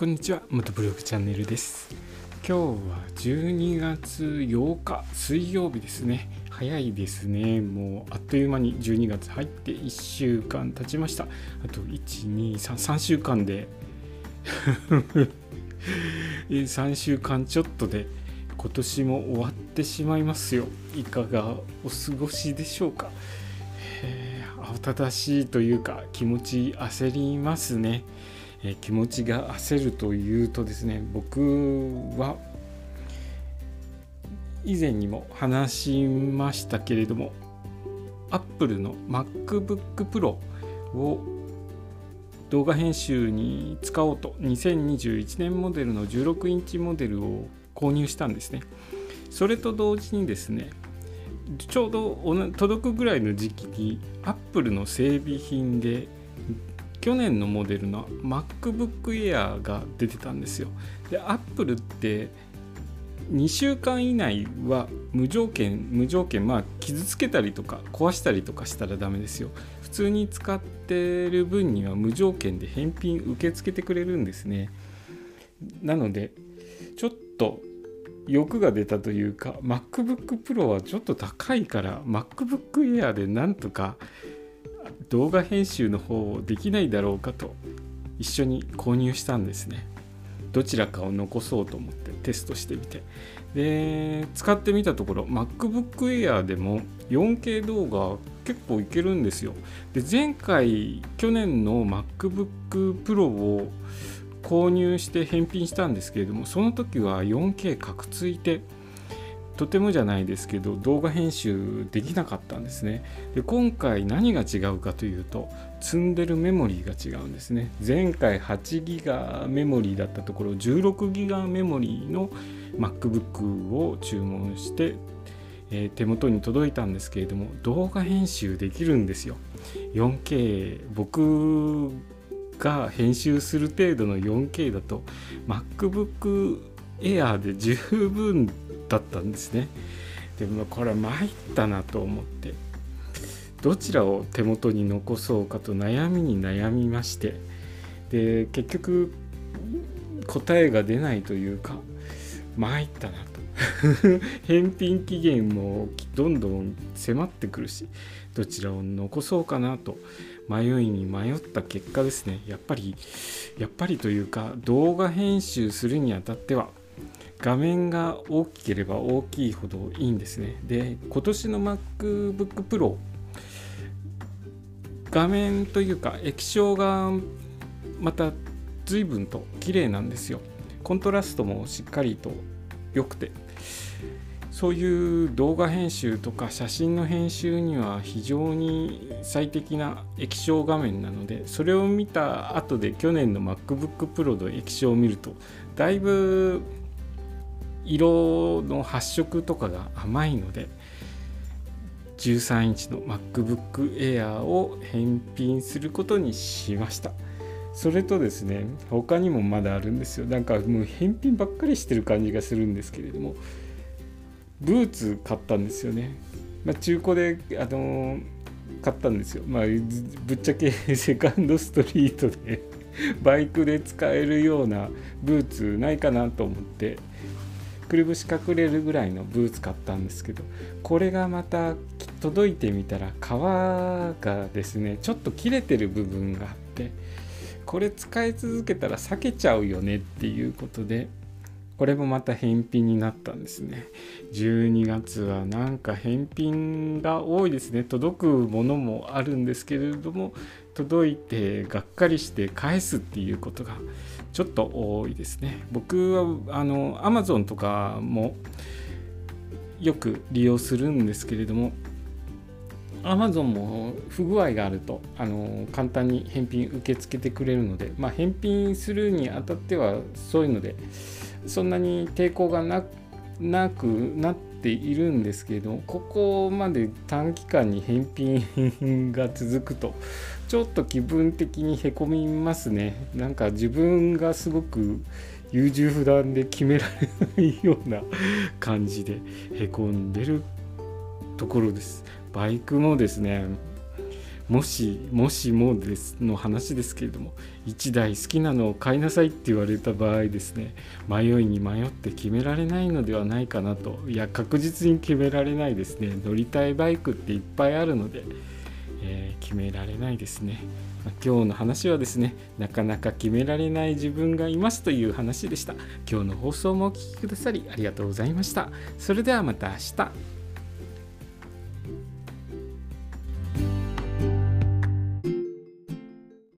こんにちは元ブログチャンネルです。今日は12月8日水曜日ですね。早いですね。もうあっという間に12月入って1週間経ちました。あと1233週間で 3週間ちょっとで今年も終わってしまいますよ。いかがお過ごしでしょうか、えー、慌ただしいというか気持ち焦りますね。え気持ちが焦るというとですね僕は以前にも話しましたけれども Apple の MacBook Pro を動画編集に使おうと2021年モデルの16インチモデルを購入したんですね。それと同時にですねちょうど届くぐらいの時期に Apple の整備品で去年のモデルの MacBook Air が出てたんですよ。で、Apple って2週間以内は無条件、無条件、まあ傷つけたりとか壊したりとかしたらダメですよ。普通に使ってる分には無条件で返品受け付けてくれるんですね。なので、ちょっと欲が出たというか MacBook Pro はちょっと高いから MacBook Air でなんとか動画編集の方をできないだろうかと一緒に購入したんですね。どちらかを残そうと思ってテストしてみて。で使ってみたところ MacBook Air でも 4K 動画結構いけるんですよ。で前回去年の MacBook Pro を購入して返品したんですけれどもその時は 4K くついてとてもじゃないですけど動画編集できなかったんですね。で今回何が違うかというと積んでるメモリーが違うんですね。前回8ギガメモリーだったところ16ギガメモリーの MacBook を注文して、えー、手元に届いたんですけれども動画編集できるんですよ。4K 僕が編集する程度の 4K だと MacBook Air で十分だったんですね。でもこれは参ったなと思ってどちらを手元に残そうかと悩みに悩みましてで結局答えが出ないというか参ったなと。返品期限もどんどん迫ってくるしどちらを残そうかなと迷いに迷った結果ですね。やっぱりやっぱりというか動画編集するにあたっては画面が大きければ大きいほどいいんですね。で、今年の MacBook Pro 画面というか液晶がまた随分と綺麗なんですよ。コントラストもしっかりと良くてそういう動画編集とか写真の編集には非常に最適な液晶画面なのでそれを見た後で去年の MacBook Pro の液晶を見るとだいぶ色の発色とかが甘いので13インチの MacBook Air を返品することにしました。それとですね他にもまだあるんですよ。なんかもう返品ばっかりしてる感じがするんですけれどもブーツ買ったんですよね、まあ、中古であの、買ったんですよ。まあぶっちゃけ セカンドストリートでバイクで使えるようなブーツないかなと思ってくるぶし隠れるぐらいのブーツ買ったんですけどこれがまた届いてみたら皮がですねちょっと切れてる部分があってこれ使い続けたら避けちゃうよねっていうことでこれもまた返品になったんですね。12月はなんか返品が多いですね。届くものもあるんですけれども届いてがっかりして返すっていうことがちょっと多いですね。僕はあの Amazon とかもよく利用するんですけれども Amazon も不具合があるとあの簡単に返品受け付けてくれるので、まあ、返品するにあたってはそういうのでそんなに抵抗がなくなってっているんですけれどもここまで短期間に返品が続くとちょっと気分的にへこみますね。なんか自分がすごく優柔不断で決められないような感じでへこんでるところです。バイクもですねもしもしもですの話ですけれども1台好きなのを買いなさいって言われた場合ですね迷いに迷って決められないのではないかなといや確実に決められないですね乗りたいバイクっていっぱいあるので、えー、決められないですね、まあ、今日の話はですねなかなか決められない自分がいますという話でした。今日の放送もお聴きくださりありがとうございました。それではまた明日。